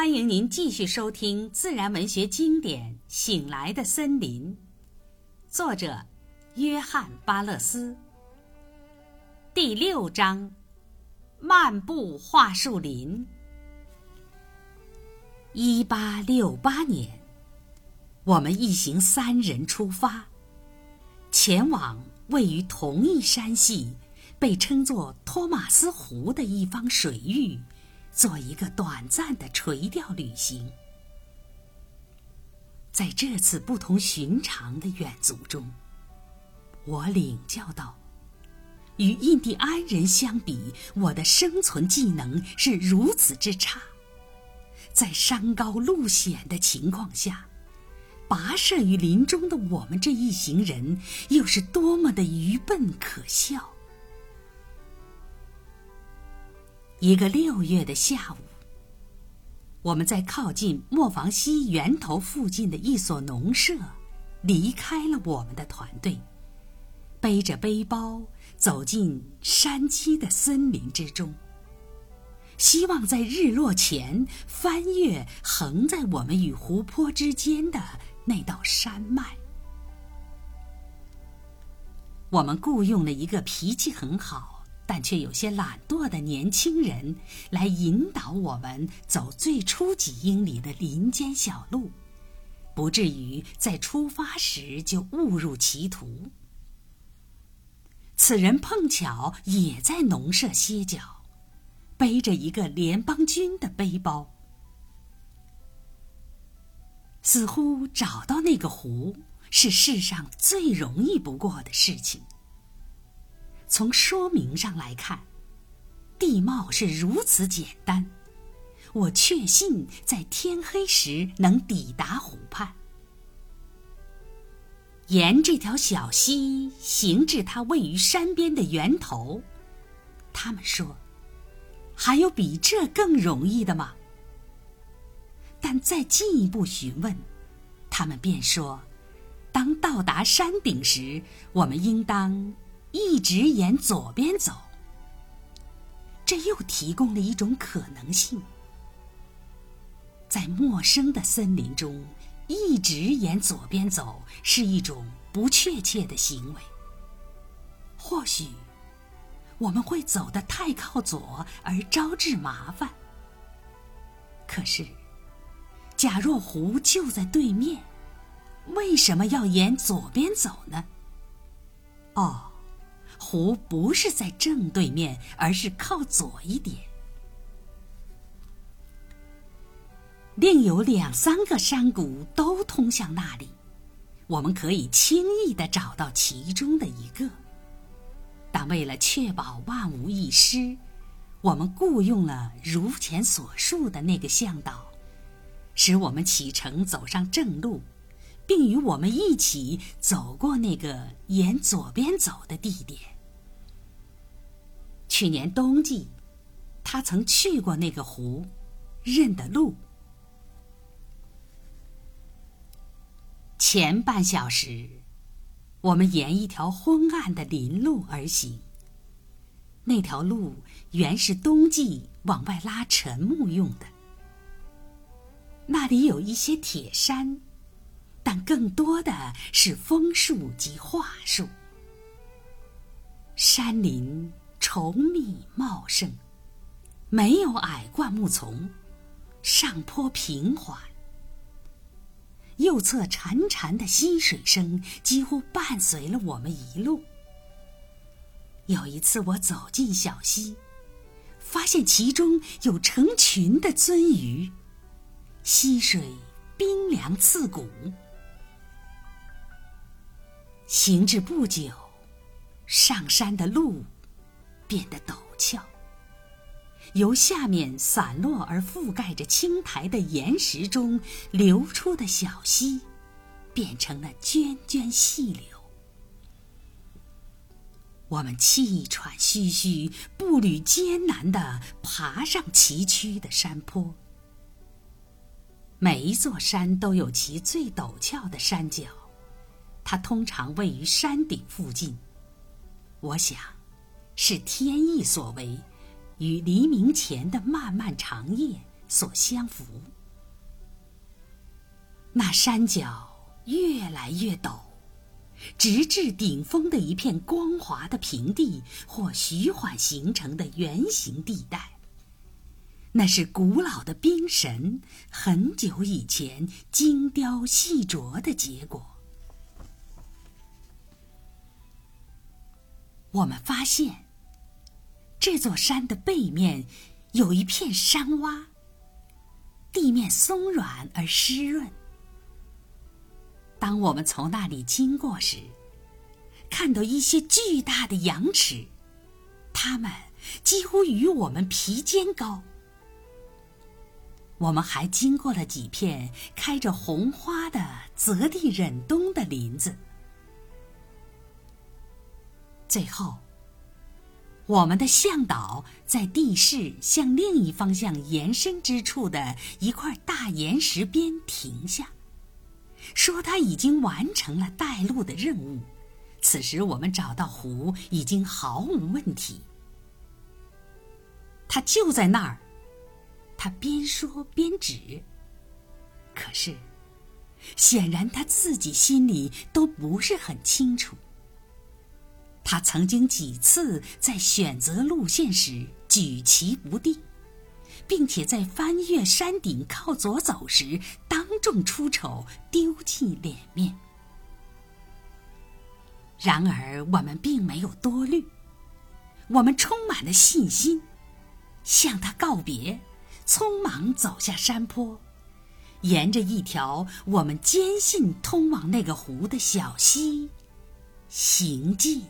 欢迎您继续收听自然文学经典《醒来的森林》，作者约翰·巴勒斯。第六章：漫步桦树林。一八六八年，我们一行三人出发，前往位于同一山系、被称作托马斯湖的一方水域。做一个短暂的垂钓旅行，在这次不同寻常的远足中，我领教到，与印第安人相比，我的生存技能是如此之差。在山高路险的情况下，跋涉于林中的我们这一行人，又是多么的愚笨可笑。一个六月的下午，我们在靠近磨坊溪源头附近的一所农舍，离开了我们的团队，背着背包走进山脊的森林之中，希望在日落前翻越横在我们与湖泊之间的那道山脉。我们雇佣了一个脾气很好。但却有些懒惰的年轻人来引导我们走最初几英里的林间小路，不至于在出发时就误入歧途。此人碰巧也在农舍歇脚，背着一个联邦军的背包，似乎找到那个湖是世上最容易不过的事情。从说明上来看，地貌是如此简单，我确信在天黑时能抵达湖畔。沿这条小溪行至它位于山边的源头，他们说，还有比这更容易的吗？但再进一步询问，他们便说，当到达山顶时，我们应当。一直沿左边走，这又提供了一种可能性。在陌生的森林中，一直沿左边走是一种不确切的行为。或许我们会走得太靠左而招致麻烦。可是，假若湖就在对面，为什么要沿左边走呢？哦。湖不是在正对面，而是靠左一点。另有两三个山谷都通向那里，我们可以轻易的找到其中的一个。但为了确保万无一失，我们雇佣了如前所述的那个向导，使我们启程走上正路。并与我们一起走过那个沿左边走的地点。去年冬季，他曾去过那个湖，认得路。前半小时，我们沿一条昏暗的林路而行。那条路原是冬季往外拉沉木用的。那里有一些铁山。但更多的是枫树及桦树。山林稠密茂盛，没有矮灌木丛，上坡平缓。右侧潺潺的溪水声几乎伴随了我们一路。有一次，我走进小溪，发现其中有成群的鳟鱼，溪水冰凉刺骨。行至不久，上山的路变得陡峭。由下面散落而覆盖着青苔的岩石中流出的小溪，变成了涓涓细流。我们气喘吁吁、步履艰难地爬上崎岖的山坡。每一座山都有其最陡峭的山脚。它通常位于山顶附近，我想，是天意所为，与黎明前的漫漫长夜所相符。那山脚越来越陡，直至顶峰的一片光滑的平地或徐缓形成的圆形地带。那是古老的冰神很久以前精雕细琢的结果。我们发现，这座山的背面有一片山洼，地面松软而湿润。当我们从那里经过时，看到一些巨大的羊齿，它们几乎与我们皮肩高。我们还经过了几片开着红花的泽地忍冬的林子。最后，我们的向导在地势向另一方向延伸之处的一块大岩石边停下，说他已经完成了带路的任务。此时我们找到湖已经毫无问题，它就在那儿。他边说边指，可是，显然他自己心里都不是很清楚。他曾经几次在选择路线时举棋不定，并且在翻越山顶靠左走时当众出丑，丢尽脸面。然而，我们并没有多虑，我们充满了信心，向他告别，匆忙走下山坡，沿着一条我们坚信通往那个湖的小溪行进。